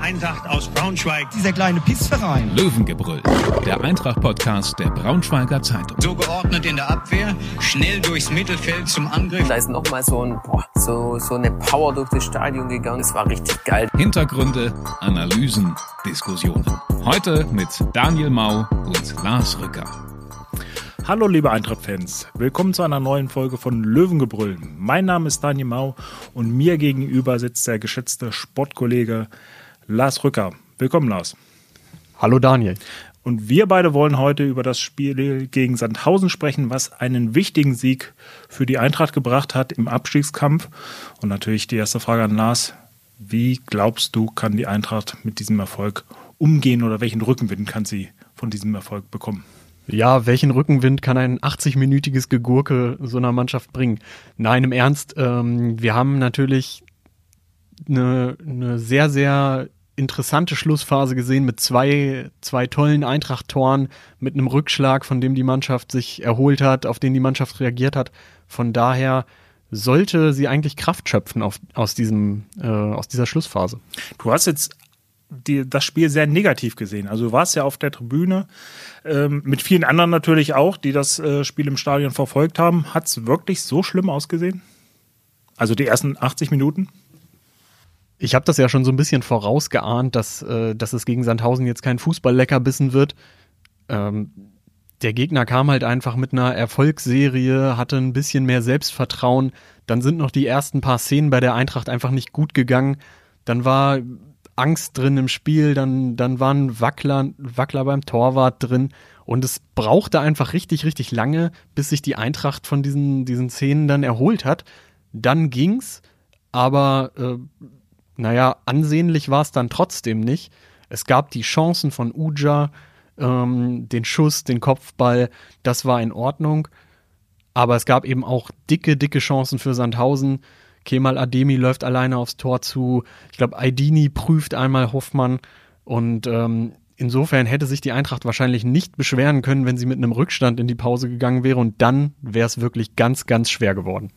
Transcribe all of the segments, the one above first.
Eintracht aus Braunschweig. Dieser kleine Pissverein. Löwengebrüll, der Eintracht-Podcast der Braunschweiger Zeitung. So geordnet in der Abwehr, schnell durchs Mittelfeld zum Angriff. Da ist nochmal so, ein, boah, so, so eine Power durch das Stadion gegangen. Es war richtig geil. Hintergründe, Analysen, Diskussionen. Heute mit Daniel Mau und Lars Rücker. Hallo liebe Eintracht-Fans, willkommen zu einer neuen Folge von Löwengebrüll. Mein Name ist Daniel Mau und mir gegenüber sitzt der geschätzte Sportkollege Lars Rücker. Willkommen Lars. Hallo Daniel. Und wir beide wollen heute über das Spiel gegen Sandhausen sprechen, was einen wichtigen Sieg für die Eintracht gebracht hat im Abstiegskampf. Und natürlich die erste Frage an Lars. Wie glaubst du, kann die Eintracht mit diesem Erfolg umgehen oder welchen Rückenwind kann sie von diesem Erfolg bekommen? Ja, welchen Rückenwind kann ein 80-minütiges Gegurke so einer Mannschaft bringen? Nein, im Ernst, ähm, wir haben natürlich eine, eine sehr, sehr interessante Schlussphase gesehen mit zwei, zwei tollen Eintracht-Toren, mit einem Rückschlag, von dem die Mannschaft sich erholt hat, auf den die Mannschaft reagiert hat. Von daher sollte sie eigentlich Kraft schöpfen auf, aus, diesem, äh, aus dieser Schlussphase. Du hast jetzt die, das Spiel sehr negativ gesehen. Also du warst ja auf der Tribüne ähm, mit vielen anderen natürlich auch, die das äh, Spiel im Stadion verfolgt haben. Hat es wirklich so schlimm ausgesehen? Also die ersten 80 Minuten? Ich habe das ja schon so ein bisschen vorausgeahnt, dass, äh, dass es gegen Sandhausen jetzt kein Fußball-Leckerbissen wird. Ähm, der Gegner kam halt einfach mit einer Erfolgsserie, hatte ein bisschen mehr Selbstvertrauen. Dann sind noch die ersten paar Szenen bei der Eintracht einfach nicht gut gegangen. Dann war Angst drin im Spiel, dann, dann waren Wackler, Wackler beim Torwart drin und es brauchte einfach richtig, richtig lange, bis sich die Eintracht von diesen, diesen Szenen dann erholt hat. Dann ging's, aber äh, naja, ansehnlich war es dann trotzdem nicht. Es gab die Chancen von Uja, ähm, den Schuss, den Kopfball, das war in Ordnung. Aber es gab eben auch dicke, dicke Chancen für Sandhausen. Kemal Ademi läuft alleine aufs Tor zu. Ich glaube, Aidini prüft einmal Hoffmann. Und ähm, insofern hätte sich die Eintracht wahrscheinlich nicht beschweren können, wenn sie mit einem Rückstand in die Pause gegangen wäre. Und dann wäre es wirklich ganz, ganz schwer geworden.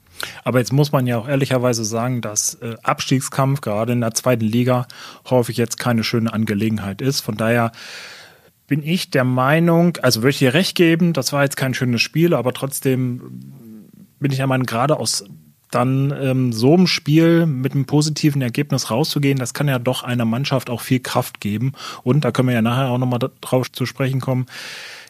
Aber jetzt muss man ja auch ehrlicherweise sagen, dass äh, Abstiegskampf gerade in der zweiten Liga häufig jetzt keine schöne Angelegenheit ist. Von daher bin ich der Meinung, also würde ich dir recht geben, das war jetzt kein schönes Spiel, aber trotzdem bin ich der Meinung, gerade aus dann ähm, so einem Spiel mit einem positiven Ergebnis rauszugehen, das kann ja doch einer Mannschaft auch viel Kraft geben. Und da können wir ja nachher auch nochmal drauf zu sprechen kommen.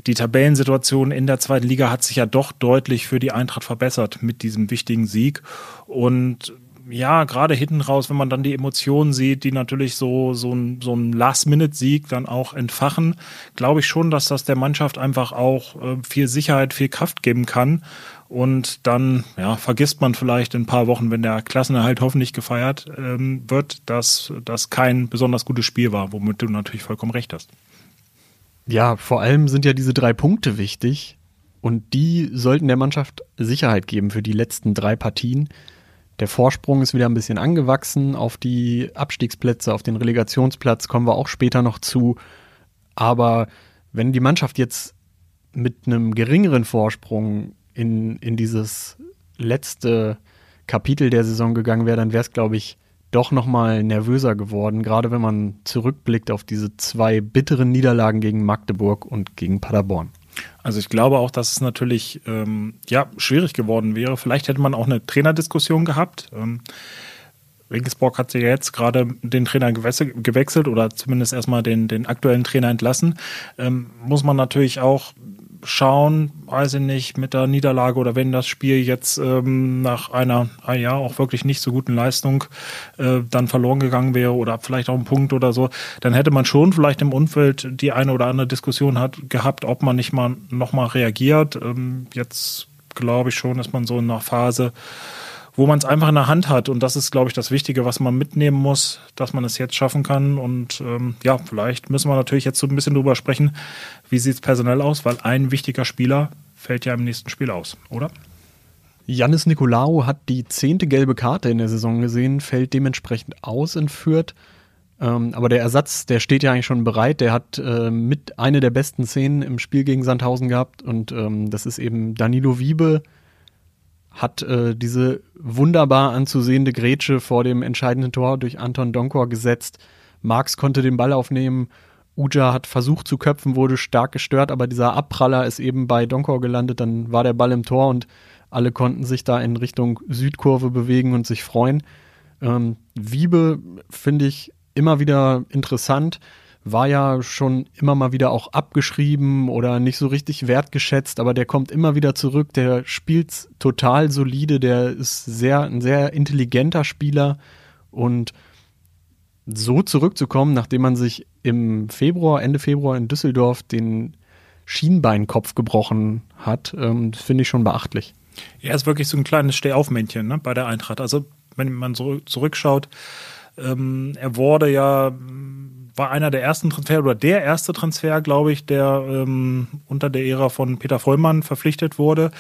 Die Tabellensituation in der zweiten Liga hat sich ja doch deutlich für die Eintracht verbessert mit diesem wichtigen Sieg. Und ja, gerade hinten raus, wenn man dann die Emotionen sieht, die natürlich so, so ein, so ein Last-Minute-Sieg dann auch entfachen, glaube ich schon, dass das der Mannschaft einfach auch äh, viel Sicherheit, viel Kraft geben kann. Und dann ja, vergisst man vielleicht in ein paar Wochen, wenn der Klassenerhalt hoffentlich gefeiert ähm, wird, dass das kein besonders gutes Spiel war, womit du natürlich vollkommen recht hast. Ja, vor allem sind ja diese drei Punkte wichtig und die sollten der Mannschaft Sicherheit geben für die letzten drei Partien. Der Vorsprung ist wieder ein bisschen angewachsen auf die Abstiegsplätze, auf den Relegationsplatz kommen wir auch später noch zu. Aber wenn die Mannschaft jetzt mit einem geringeren Vorsprung in, in dieses letzte Kapitel der Saison gegangen wäre, dann wäre es, glaube ich, doch nochmal nervöser geworden, gerade wenn man zurückblickt auf diese zwei bitteren Niederlagen gegen Magdeburg und gegen Paderborn. Also ich glaube auch, dass es natürlich ähm, ja, schwierig geworden wäre. Vielleicht hätte man auch eine Trainerdiskussion gehabt. Ähm, Regensburg hat ja jetzt gerade den Trainer gewechselt oder zumindest erstmal den, den aktuellen Trainer entlassen. Ähm, muss man natürlich auch schauen, weiß ich nicht, mit der Niederlage oder wenn das Spiel jetzt ähm, nach einer, ah ja, auch wirklich nicht so guten Leistung äh, dann verloren gegangen wäre oder vielleicht auch ein Punkt oder so, dann hätte man schon vielleicht im Umfeld die eine oder andere Diskussion hat, gehabt, ob man nicht mal nochmal reagiert. Ähm, jetzt glaube ich schon, dass man so in einer Phase wo man es einfach in der Hand hat. Und das ist, glaube ich, das Wichtige, was man mitnehmen muss, dass man es jetzt schaffen kann. Und ähm, ja, vielleicht müssen wir natürlich jetzt so ein bisschen drüber sprechen, wie sieht es personell aus, weil ein wichtiger Spieler fällt ja im nächsten Spiel aus, oder? Janis Nikolaou hat die zehnte gelbe Karte in der Saison gesehen, fällt dementsprechend aus in Fürth. Ähm, aber der Ersatz, der steht ja eigentlich schon bereit. Der hat äh, mit eine der besten Szenen im Spiel gegen Sandhausen gehabt und ähm, das ist eben Danilo Wiebe, hat äh, diese wunderbar anzusehende Grätsche vor dem entscheidenden Tor durch Anton Donkor gesetzt, Marx konnte den Ball aufnehmen. Uja hat versucht zu köpfen, wurde stark gestört, aber dieser Abpraller ist eben bei Donkor gelandet. Dann war der Ball im Tor und alle konnten sich da in Richtung Südkurve bewegen und sich freuen. Ähm, Wiebe finde ich immer wieder interessant. War ja schon immer mal wieder auch abgeschrieben oder nicht so richtig wertgeschätzt, aber der kommt immer wieder zurück. Der spielt total solide. Der ist sehr, ein sehr intelligenter Spieler und so zurückzukommen, nachdem man sich im Februar, Ende Februar in Düsseldorf den Schienbeinkopf gebrochen hat, ähm, finde ich schon beachtlich. Er ist wirklich so ein kleines Stehaufmännchen ne, bei der Eintracht. Also wenn man so zurückschaut, ähm, er wurde ja war einer der ersten Transfer oder der erste Transfer, glaube ich, der ähm, unter der Ära von Peter Vollmann verpflichtet wurde.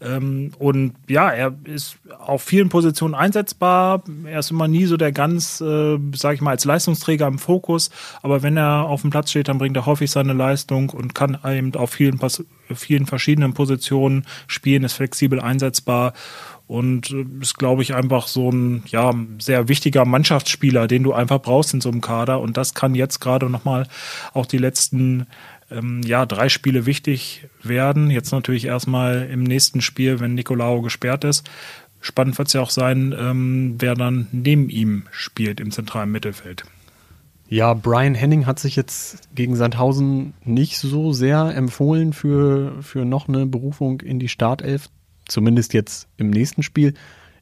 Ähm, und ja, er ist auf vielen Positionen einsetzbar. Er ist immer nie so der ganz, äh, sage ich mal, als Leistungsträger im Fokus. Aber wenn er auf dem Platz steht, dann bringt er häufig seine Leistung und kann eben auf vielen, vielen verschiedenen Positionen spielen, ist flexibel einsetzbar und äh, ist, glaube ich, einfach so ein ja, sehr wichtiger Mannschaftsspieler, den du einfach brauchst in so einem Kader. Und das kann jetzt gerade nochmal auch die letzten ähm, ja, drei Spiele wichtig werden. Jetzt natürlich erstmal im nächsten Spiel, wenn Nicolao gesperrt ist. Spannend wird es ja auch sein, ähm, wer dann neben ihm spielt im zentralen Mittelfeld. Ja, Brian Henning hat sich jetzt gegen Sandhausen nicht so sehr empfohlen für, für noch eine Berufung in die Startelf Zumindest jetzt im nächsten Spiel.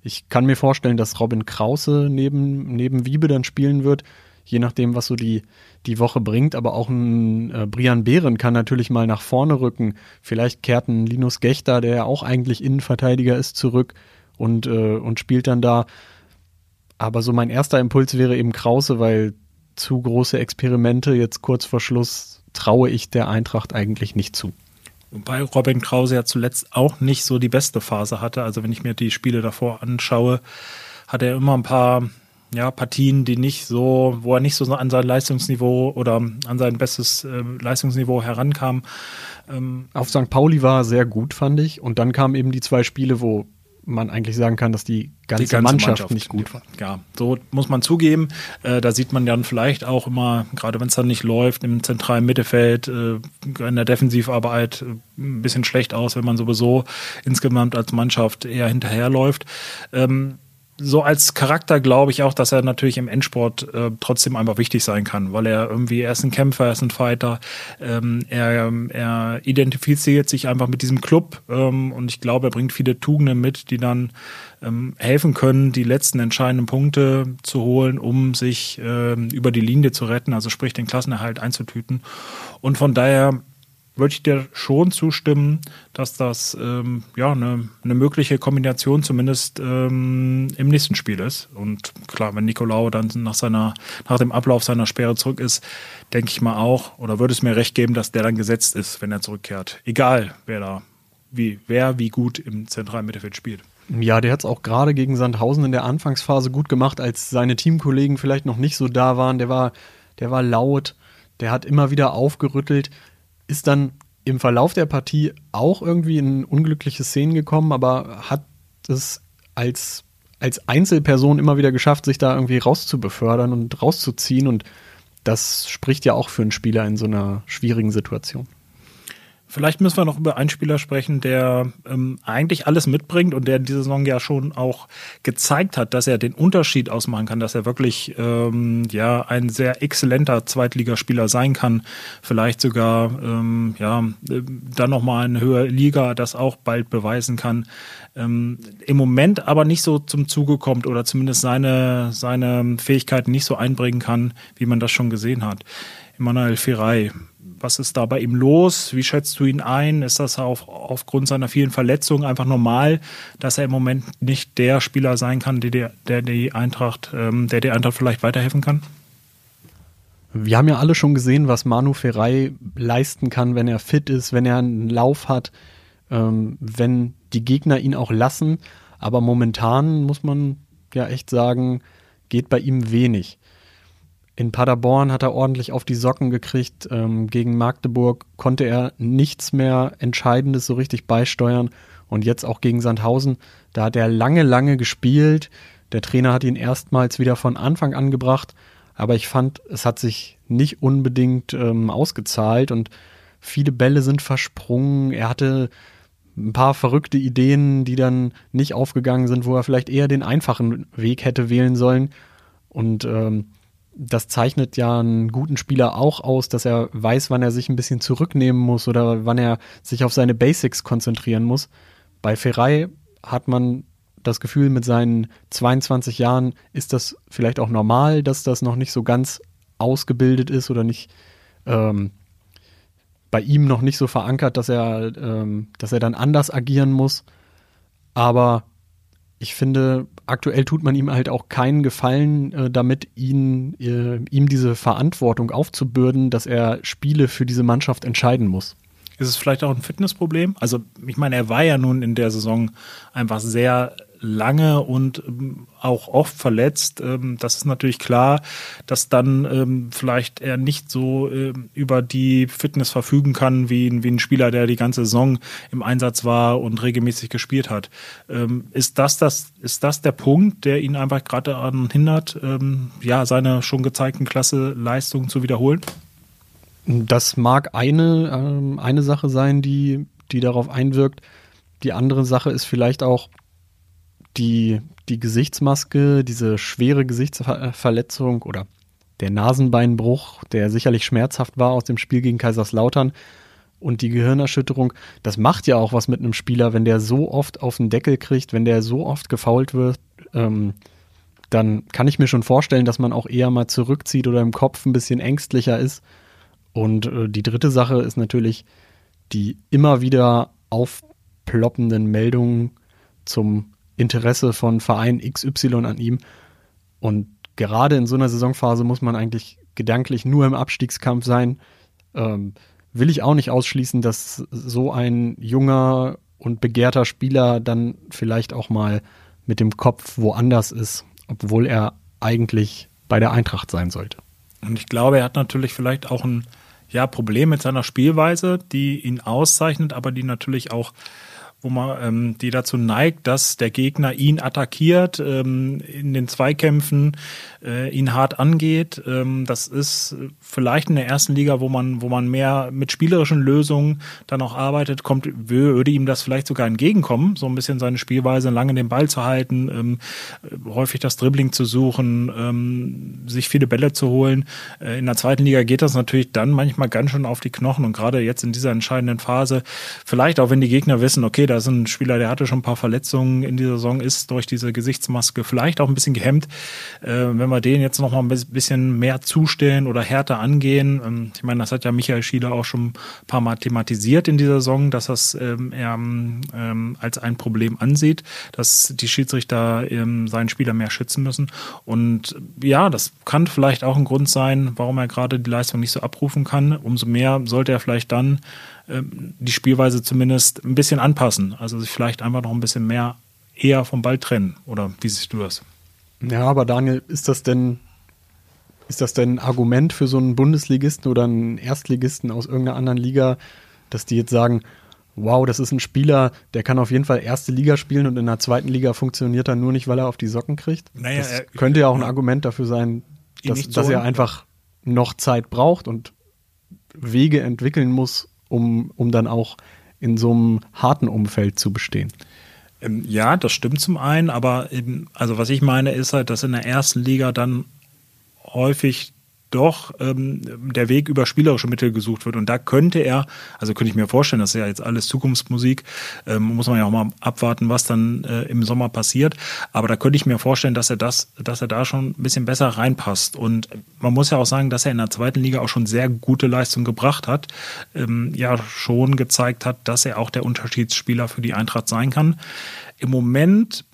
Ich kann mir vorstellen, dass Robin Krause neben, neben Wiebe dann spielen wird, je nachdem, was so die, die Woche bringt. Aber auch ein äh, Brian Behren kann natürlich mal nach vorne rücken. Vielleicht kehrt ein Linus Gechter, der ja auch eigentlich Innenverteidiger ist, zurück und, äh, und spielt dann da. Aber so mein erster Impuls wäre eben Krause, weil zu große Experimente jetzt kurz vor Schluss traue ich der Eintracht eigentlich nicht zu. Wobei Robin Krause ja zuletzt auch nicht so die beste Phase hatte. Also wenn ich mir die Spiele davor anschaue, hat er immer ein paar ja, Partien, die nicht so, wo er nicht so an sein Leistungsniveau oder an sein bestes äh, Leistungsniveau herankam. Ähm, Auf St. Pauli war er sehr gut, fand ich. Und dann kamen eben die zwei Spiele, wo man eigentlich sagen kann, dass die ganze, die ganze Mannschaft, Mannschaft, nicht gut war. Ja, so muss man zugeben. Äh, da sieht man dann vielleicht auch immer, gerade wenn es dann nicht läuft, im zentralen Mittelfeld, äh, in der Defensivarbeit äh, ein bisschen schlecht aus, wenn man sowieso insgesamt als Mannschaft eher hinterherläuft. Ähm, so als Charakter glaube ich auch, dass er natürlich im Endsport äh, trotzdem einfach wichtig sein kann, weil er irgendwie, er ist ein Kämpfer, er ist ein Fighter, ähm, er, er identifiziert sich einfach mit diesem Club ähm, und ich glaube, er bringt viele Tugenden mit, die dann ähm, helfen können, die letzten entscheidenden Punkte zu holen, um sich ähm, über die Linie zu retten, also sprich den Klassenerhalt einzutüten. Und von daher würde ich dir schon zustimmen, dass das ähm, ja eine, eine mögliche Kombination zumindest ähm, im nächsten Spiel ist. Und klar, wenn Nicolau dann nach seiner nach dem Ablauf seiner Sperre zurück ist, denke ich mal auch, oder würde es mir recht geben, dass der dann gesetzt ist, wenn er zurückkehrt. Egal, wer da wie wer wie gut im zentralen Mittelfeld spielt. Ja, der hat es auch gerade gegen Sandhausen in der Anfangsphase gut gemacht, als seine Teamkollegen vielleicht noch nicht so da waren. Der war, der war laut, der hat immer wieder aufgerüttelt ist dann im Verlauf der Partie auch irgendwie in unglückliche Szenen gekommen, aber hat es als, als Einzelperson immer wieder geschafft, sich da irgendwie rauszubefördern und rauszuziehen. Und das spricht ja auch für einen Spieler in so einer schwierigen Situation. Vielleicht müssen wir noch über einen Spieler sprechen, der ähm, eigentlich alles mitbringt und der in dieser Saison ja schon auch gezeigt hat, dass er den Unterschied ausmachen kann, dass er wirklich ähm, ja ein sehr exzellenter Zweitligaspieler sein kann, vielleicht sogar ähm, ja dann noch mal eine höhere Liga das auch bald beweisen kann. Ähm, Im Moment aber nicht so zum Zuge kommt oder zumindest seine seine Fähigkeiten nicht so einbringen kann, wie man das schon gesehen hat. Emanuel Ferrei was ist da bei ihm los? Wie schätzt du ihn ein? Ist das auf, aufgrund seiner vielen Verletzungen einfach normal, dass er im Moment nicht der Spieler sein kann, der, der die Eintracht, ähm, der die Eintracht vielleicht weiterhelfen kann? Wir haben ja alle schon gesehen, was Manu Ferrei leisten kann, wenn er fit ist, wenn er einen Lauf hat, ähm, wenn die Gegner ihn auch lassen. Aber momentan muss man ja echt sagen, geht bei ihm wenig. In Paderborn hat er ordentlich auf die Socken gekriegt. Ähm, gegen Magdeburg konnte er nichts mehr Entscheidendes so richtig beisteuern. Und jetzt auch gegen Sandhausen, da hat er lange, lange gespielt. Der Trainer hat ihn erstmals wieder von Anfang an gebracht. aber ich fand, es hat sich nicht unbedingt ähm, ausgezahlt und viele Bälle sind versprungen. Er hatte ein paar verrückte Ideen, die dann nicht aufgegangen sind, wo er vielleicht eher den einfachen Weg hätte wählen sollen. Und ähm, das zeichnet ja einen guten Spieler auch aus, dass er weiß, wann er sich ein bisschen zurücknehmen muss oder wann er sich auf seine Basics konzentrieren muss. Bei Ferrei hat man das Gefühl, mit seinen 22 Jahren ist das vielleicht auch normal, dass das noch nicht so ganz ausgebildet ist oder nicht ähm, bei ihm noch nicht so verankert, dass er, ähm, dass er dann anders agieren muss. Aber ich finde, aktuell tut man ihm halt auch keinen Gefallen, äh, damit ihn, äh, ihm diese Verantwortung aufzubürden, dass er Spiele für diese Mannschaft entscheiden muss. Ist es vielleicht auch ein Fitnessproblem? Also, ich meine, er war ja nun in der Saison einfach sehr lange und ähm, auch oft verletzt. Ähm, das ist natürlich klar, dass dann ähm, vielleicht er nicht so über die Fitness verfügen kann wie, ein, Spieler, der die ganze Saison im Einsatz war und regelmäßig gespielt hat. ist, das das, ist das der Punkt, der ihn einfach gerade daran hindert, ja, seine schon gezeigten Klasse Leistungen zu wiederholen? Das mag eine, eine Sache sein, die, die darauf einwirkt. Die andere Sache ist vielleicht auch, die, die Gesichtsmaske, diese schwere Gesichtsverletzung oder der Nasenbeinbruch, der sicherlich schmerzhaft war aus dem Spiel gegen Kaiserslautern und die Gehirnerschütterung, das macht ja auch was mit einem Spieler, wenn der so oft auf den Deckel kriegt, wenn der so oft gefault wird, ähm, dann kann ich mir schon vorstellen, dass man auch eher mal zurückzieht oder im Kopf ein bisschen ängstlicher ist. Und äh, die dritte Sache ist natürlich die immer wieder aufploppenden Meldungen zum Interesse von Verein XY an ihm. Und gerade in so einer Saisonphase muss man eigentlich gedanklich nur im Abstiegskampf sein. Ähm, will ich auch nicht ausschließen, dass so ein junger und begehrter Spieler dann vielleicht auch mal mit dem Kopf woanders ist, obwohl er eigentlich bei der Eintracht sein sollte. Und ich glaube, er hat natürlich vielleicht auch ein ja, Problem mit seiner Spielweise, die ihn auszeichnet, aber die natürlich auch wo man ähm, die dazu neigt, dass der Gegner ihn attackiert, ähm, in den Zweikämpfen äh, ihn hart angeht. Ähm, das ist vielleicht in der ersten Liga, wo man, wo man mehr mit spielerischen Lösungen dann auch arbeitet, kommt, würde ihm das vielleicht sogar entgegenkommen, so ein bisschen seine Spielweise, lange den Ball zu halten, ähm, häufig das Dribbling zu suchen, ähm, sich viele Bälle zu holen. Äh, in der zweiten Liga geht das natürlich dann manchmal ganz schön auf die Knochen und gerade jetzt in dieser entscheidenden Phase, vielleicht auch wenn die Gegner wissen, okay, da ist ein Spieler, der hatte schon ein paar Verletzungen in dieser Saison, ist durch diese Gesichtsmaske vielleicht auch ein bisschen gehemmt. Äh, wenn wir den jetzt noch mal ein bisschen mehr zustellen oder härter angehen, ähm, ich meine, das hat ja Michael Schiele auch schon ein paar Mal thematisiert in dieser Saison, dass das ähm, er ähm, als ein Problem ansieht, dass die Schiedsrichter ähm, seinen Spieler mehr schützen müssen. Und ja, das kann vielleicht auch ein Grund sein, warum er gerade die Leistung nicht so abrufen kann. Umso mehr sollte er vielleicht dann ähm, die Spielweise zumindest ein bisschen anpassen. Also sich vielleicht einfach noch ein bisschen mehr eher vom Ball trennen. Oder wie siehst du das? Ja, aber Daniel, ist das denn, ist das denn ein Argument für so einen Bundesligisten oder einen Erstligisten aus irgendeiner anderen Liga, dass die jetzt sagen, wow, das ist ein Spieler, der kann auf jeden Fall erste Liga spielen und in der zweiten Liga funktioniert er nur nicht, weil er auf die Socken kriegt? Naja, das er, könnte ja auch ein Argument dafür sein, dass, dass er einfach noch Zeit braucht und Wege entwickeln muss, um, um dann auch in so einem harten Umfeld zu bestehen. Ähm, ja, das stimmt zum einen, aber eben, also was ich meine ist halt, dass in der ersten Liga dann häufig doch ähm, der Weg über spielerische Mittel gesucht wird. Und da könnte er, also könnte ich mir vorstellen, das ist ja jetzt alles Zukunftsmusik, ähm, muss man ja auch mal abwarten, was dann äh, im Sommer passiert. Aber da könnte ich mir vorstellen, dass er das, dass er da schon ein bisschen besser reinpasst. Und man muss ja auch sagen, dass er in der zweiten Liga auch schon sehr gute Leistung gebracht hat, ähm, ja schon gezeigt hat, dass er auch der Unterschiedsspieler für die Eintracht sein kann. Im Moment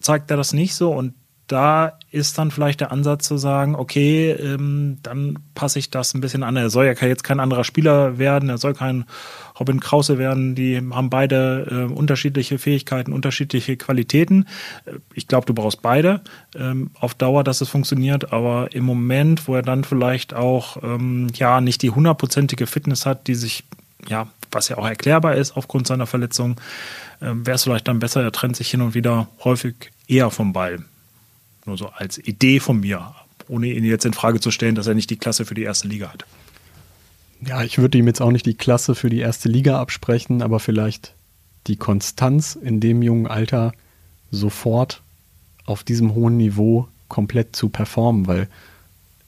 zeigt er das nicht so und da ist dann vielleicht der Ansatz zu sagen, okay, ähm, dann passe ich das ein bisschen an. Er soll ja jetzt kein anderer Spieler werden, er soll kein Robin Krause werden. Die haben beide äh, unterschiedliche Fähigkeiten, unterschiedliche Qualitäten. Ich glaube, du brauchst beide ähm, auf Dauer, dass es funktioniert. Aber im Moment, wo er dann vielleicht auch ähm, ja nicht die hundertprozentige Fitness hat, die sich ja, was ja auch erklärbar ist aufgrund seiner Verletzung, äh, wäre es vielleicht dann besser, er trennt sich hin und wieder häufig eher vom Ball. Nur so als Idee von mir. ohne ihn jetzt in Frage zu stellen, dass er nicht die Klasse für die erste Liga hat. Ja, ich würde ihm jetzt auch nicht die Klasse für die erste Liga absprechen, aber vielleicht die Konstanz in dem jungen Alter sofort auf diesem hohen Niveau komplett zu performen, weil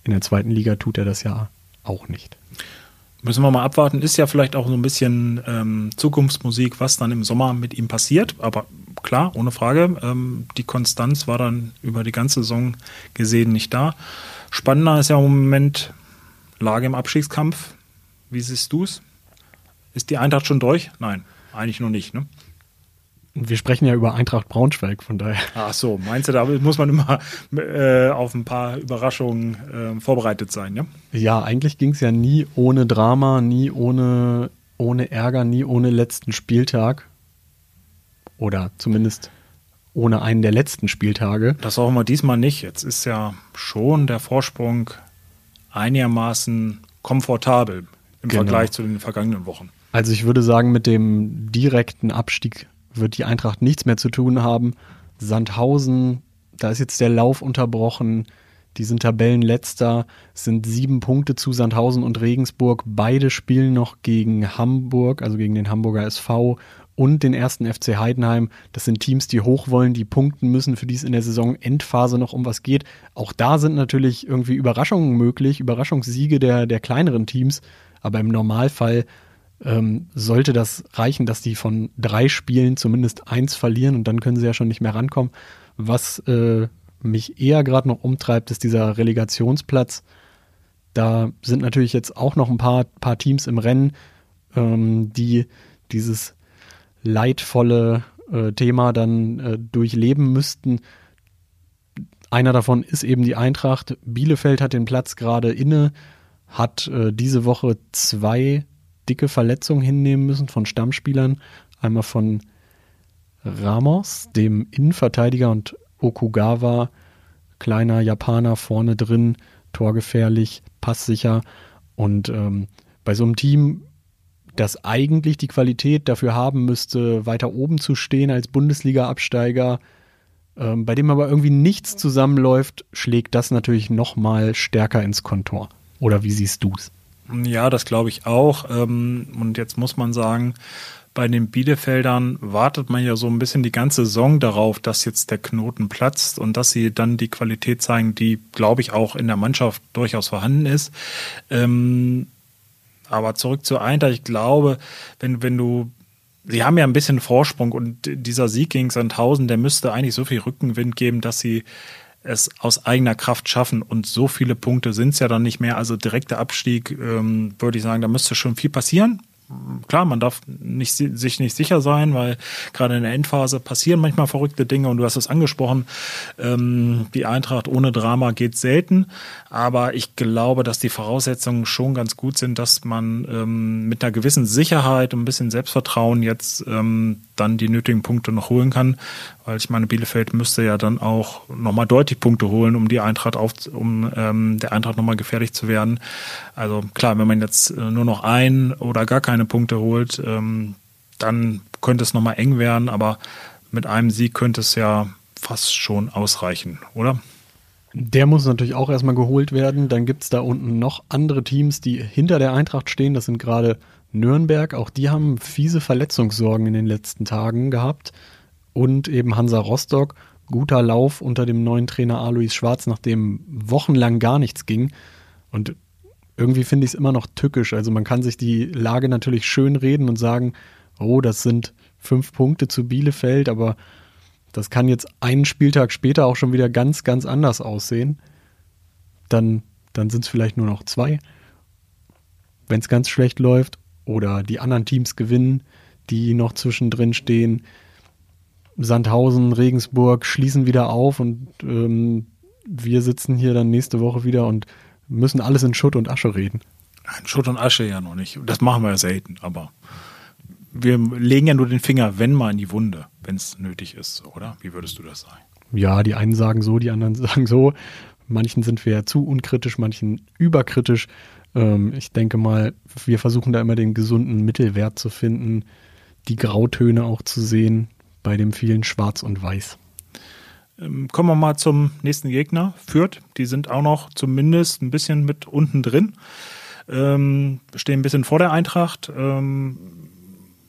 in der zweiten Liga tut er das ja auch nicht. Müssen wir mal abwarten. Ist ja vielleicht auch so ein bisschen ähm, Zukunftsmusik, was dann im Sommer mit ihm passiert. Aber klar, ohne Frage. Ähm, die Konstanz war dann über die ganze Saison gesehen nicht da. Spannender ist ja im Moment Lage im Abstiegskampf. Wie siehst du es? Ist die Eintracht schon durch? Nein, eigentlich noch nicht. Ne? Wir sprechen ja über Eintracht Braunschweig, von daher. Ach so, meinst du, da muss man immer äh, auf ein paar Überraschungen äh, vorbereitet sein, ja? Ja, eigentlich ging es ja nie ohne Drama, nie ohne, ohne Ärger, nie ohne letzten Spieltag. Oder zumindest ohne einen der letzten Spieltage. Das hoffen wir diesmal nicht. Jetzt ist ja schon der Vorsprung einigermaßen komfortabel im genau. Vergleich zu den vergangenen Wochen. Also ich würde sagen, mit dem direkten Abstieg wird die Eintracht nichts mehr zu tun haben. Sandhausen, da ist jetzt der Lauf unterbrochen. Die sind Tabellenletzter, sind sieben Punkte zu Sandhausen und Regensburg. Beide spielen noch gegen Hamburg, also gegen den Hamburger SV und den ersten FC Heidenheim. Das sind Teams, die hoch wollen, die punkten müssen, für die es in der Saison Endphase noch um was geht. Auch da sind natürlich irgendwie Überraschungen möglich, Überraschungssiege der, der kleineren Teams. Aber im Normalfall ähm, sollte das reichen, dass die von drei Spielen zumindest eins verlieren und dann können sie ja schon nicht mehr rankommen. Was äh, mich eher gerade noch umtreibt, ist dieser Relegationsplatz. Da sind natürlich jetzt auch noch ein paar, paar Teams im Rennen, ähm, die dieses leidvolle äh, Thema dann äh, durchleben müssten. Einer davon ist eben die Eintracht. Bielefeld hat den Platz gerade inne, hat äh, diese Woche zwei dicke Verletzungen hinnehmen müssen von Stammspielern. Einmal von Ramos, dem Innenverteidiger, und Okugawa, kleiner Japaner vorne drin, torgefährlich, passsicher. Und ähm, bei so einem Team, das eigentlich die Qualität dafür haben müsste, weiter oben zu stehen als Bundesliga-Absteiger, ähm, bei dem aber irgendwie nichts zusammenläuft, schlägt das natürlich noch mal stärker ins Kontor. Oder wie siehst du es? Ja, das glaube ich auch. Ähm, und jetzt muss man sagen, bei den Bielefeldern wartet man ja so ein bisschen die ganze Saison darauf, dass jetzt der Knoten platzt und dass sie dann die Qualität zeigen, die, glaube ich, auch in der Mannschaft durchaus vorhanden ist. Ähm, aber zurück zu Eintracht, ich glaube, wenn, wenn du Sie haben ja ein bisschen Vorsprung und dieser Sieg gegen Sandhausen, der müsste eigentlich so viel Rückenwind geben, dass sie es aus eigener Kraft schaffen. Und so viele Punkte sind es ja dann nicht mehr. Also direkter Abstieg, ähm, würde ich sagen, da müsste schon viel passieren klar, man darf nicht, sich nicht sicher sein, weil gerade in der Endphase passieren manchmal verrückte Dinge und du hast es angesprochen, ähm, die Eintracht ohne Drama geht selten, aber ich glaube, dass die Voraussetzungen schon ganz gut sind, dass man ähm, mit einer gewissen Sicherheit und ein bisschen Selbstvertrauen jetzt ähm, dann die nötigen Punkte noch holen kann, weil ich meine, Bielefeld müsste ja dann auch nochmal deutlich Punkte holen, um die Eintracht auf, um ähm, der Eintracht nochmal gefährlich zu werden. Also klar, wenn man jetzt äh, nur noch ein oder gar keine Punkte holt, ähm, dann könnte es nochmal eng werden, aber mit einem Sieg könnte es ja fast schon ausreichen, oder? Der muss natürlich auch erstmal geholt werden. Dann gibt es da unten noch andere Teams, die hinter der Eintracht stehen. Das sind gerade Nürnberg. Auch die haben fiese Verletzungssorgen in den letzten Tagen gehabt. Und eben Hansa Rostock. Guter Lauf unter dem neuen Trainer Alois Schwarz, nachdem wochenlang gar nichts ging. Und irgendwie finde ich es immer noch tückisch. Also man kann sich die Lage natürlich schön reden und sagen, oh, das sind fünf Punkte zu Bielefeld, aber das kann jetzt einen Spieltag später auch schon wieder ganz, ganz anders aussehen. Dann, dann sind es vielleicht nur noch zwei, wenn es ganz schlecht läuft. Oder die anderen Teams gewinnen, die noch zwischendrin stehen. Sandhausen, Regensburg schließen wieder auf und ähm, wir sitzen hier dann nächste Woche wieder und müssen alles in Schutt und Asche reden. In Schutt und Asche ja noch nicht. Das machen wir ja selten, aber wir legen ja nur den Finger, wenn mal in die Wunde, wenn es nötig ist, oder? Wie würdest du das sagen? Ja, die einen sagen so, die anderen sagen so. Manchen sind wir zu unkritisch, manchen überkritisch. Ähm, ich denke mal, wir versuchen da immer den gesunden Mittelwert zu finden, die Grautöne auch zu sehen bei dem vielen Schwarz und Weiß. Ähm, kommen wir mal zum nächsten Gegner, Fürth. Die sind auch noch zumindest ein bisschen mit unten drin. Ähm, stehen ein bisschen vor der Eintracht. Ähm,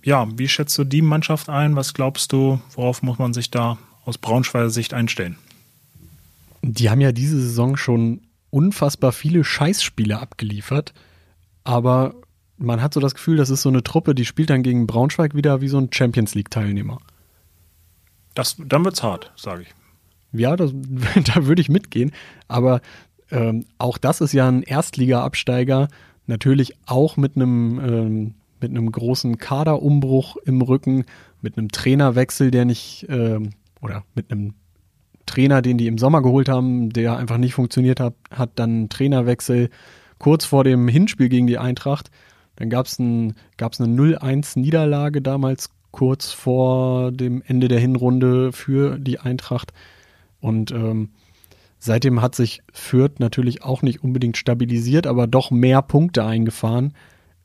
ja, wie schätzt du die Mannschaft ein? Was glaubst du, worauf muss man sich da aus Braunschweiger Sicht einstellen? Die haben ja diese Saison schon unfassbar viele Scheißspiele abgeliefert, aber man hat so das Gefühl, das ist so eine Truppe, die spielt dann gegen Braunschweig wieder wie so ein Champions League-Teilnehmer. Das, dann wird's hart, sage ich. Ja, das, da würde ich mitgehen. Aber ähm, auch das ist ja ein Erstliga-Absteiger, natürlich auch mit einem ähm, mit einem großen Kaderumbruch im Rücken, mit einem Trainerwechsel, der nicht ähm, oder mit einem Trainer, den die im Sommer geholt haben, der einfach nicht funktioniert hat, hat dann einen Trainerwechsel kurz vor dem Hinspiel gegen die Eintracht. Dann gab es ein, gab's eine 0-1-Niederlage damals kurz vor dem Ende der Hinrunde für die Eintracht. Und ähm, seitdem hat sich Fürth natürlich auch nicht unbedingt stabilisiert, aber doch mehr Punkte eingefahren.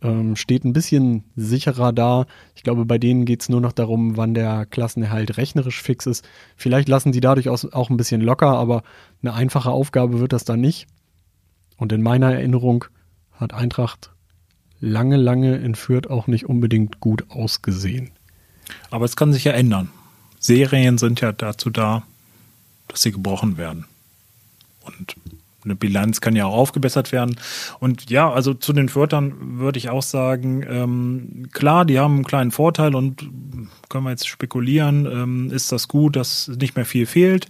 Ähm, steht ein bisschen sicherer da. Ich glaube, bei denen geht es nur noch darum, wann der Klassenerhalt rechnerisch fix ist. Vielleicht lassen sie dadurch auch ein bisschen locker, aber eine einfache Aufgabe wird das dann nicht. Und in meiner Erinnerung hat Eintracht lange, lange in Fürth auch nicht unbedingt gut ausgesehen. Aber es kann sich ja ändern. Serien sind ja dazu da, dass sie gebrochen werden. Und eine Bilanz kann ja auch aufgebessert werden. Und ja, also zu den Wörtern würde ich auch sagen, ähm, klar, die haben einen kleinen Vorteil und können wir jetzt spekulieren, ähm, ist das gut, dass nicht mehr viel fehlt,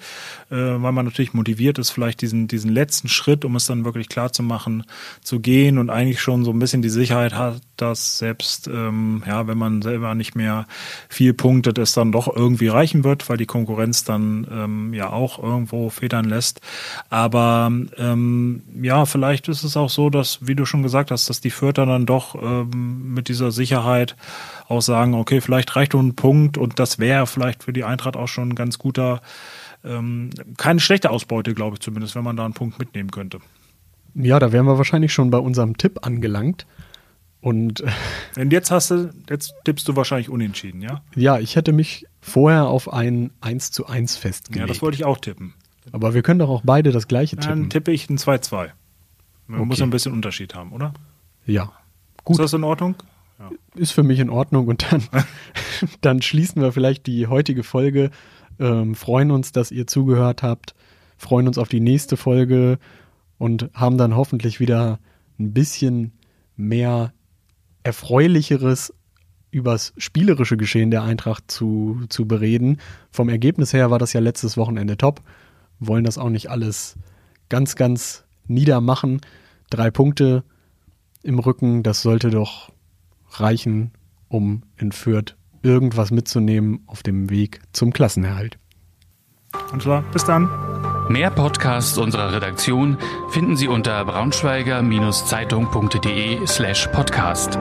äh, weil man natürlich motiviert ist, vielleicht diesen, diesen letzten Schritt, um es dann wirklich klar zu machen, zu gehen und eigentlich schon so ein bisschen die Sicherheit hat, dass selbst, ähm, ja, wenn man selber nicht mehr viel punktet, es dann doch irgendwie reichen wird, weil die Konkurrenz dann ähm, ja auch irgendwo federn lässt. Aber ähm, ja, vielleicht ist es auch so, dass, wie du schon gesagt hast, dass die Fürther dann doch ähm, mit dieser Sicherheit auch sagen, okay, vielleicht reicht nur ein Punkt und das wäre vielleicht für die Eintracht auch schon ein ganz guter, ähm, keine schlechte Ausbeute, glaube ich zumindest, wenn man da einen Punkt mitnehmen könnte. Ja, da wären wir wahrscheinlich schon bei unserem Tipp angelangt. Und, und jetzt hast du, jetzt tippst du wahrscheinlich unentschieden, ja? Ja, ich hätte mich vorher auf ein 1 zu 1 festgelegt. Ja, das wollte ich auch tippen. Aber wir können doch auch beide das gleiche tippen. Dann tippe ich ein 2-2. Man okay. muss ein bisschen Unterschied haben, oder? Ja. Gut. Ist das in Ordnung? Ja. Ist für mich in Ordnung und dann, dann schließen wir vielleicht die heutige Folge. Ähm, freuen uns, dass ihr zugehört habt, freuen uns auf die nächste Folge und haben dann hoffentlich wieder ein bisschen mehr erfreulicheres übers spielerische Geschehen der Eintracht zu, zu bereden. Vom Ergebnis her war das ja letztes Wochenende top. Wollen das auch nicht alles ganz, ganz niedermachen. Drei Punkte im Rücken, das sollte doch reichen, um in Fürth irgendwas mitzunehmen auf dem Weg zum Klassenerhalt. Und zwar bis dann. Mehr Podcasts unserer Redaktion finden Sie unter braunschweiger-zeitung.de slash podcast.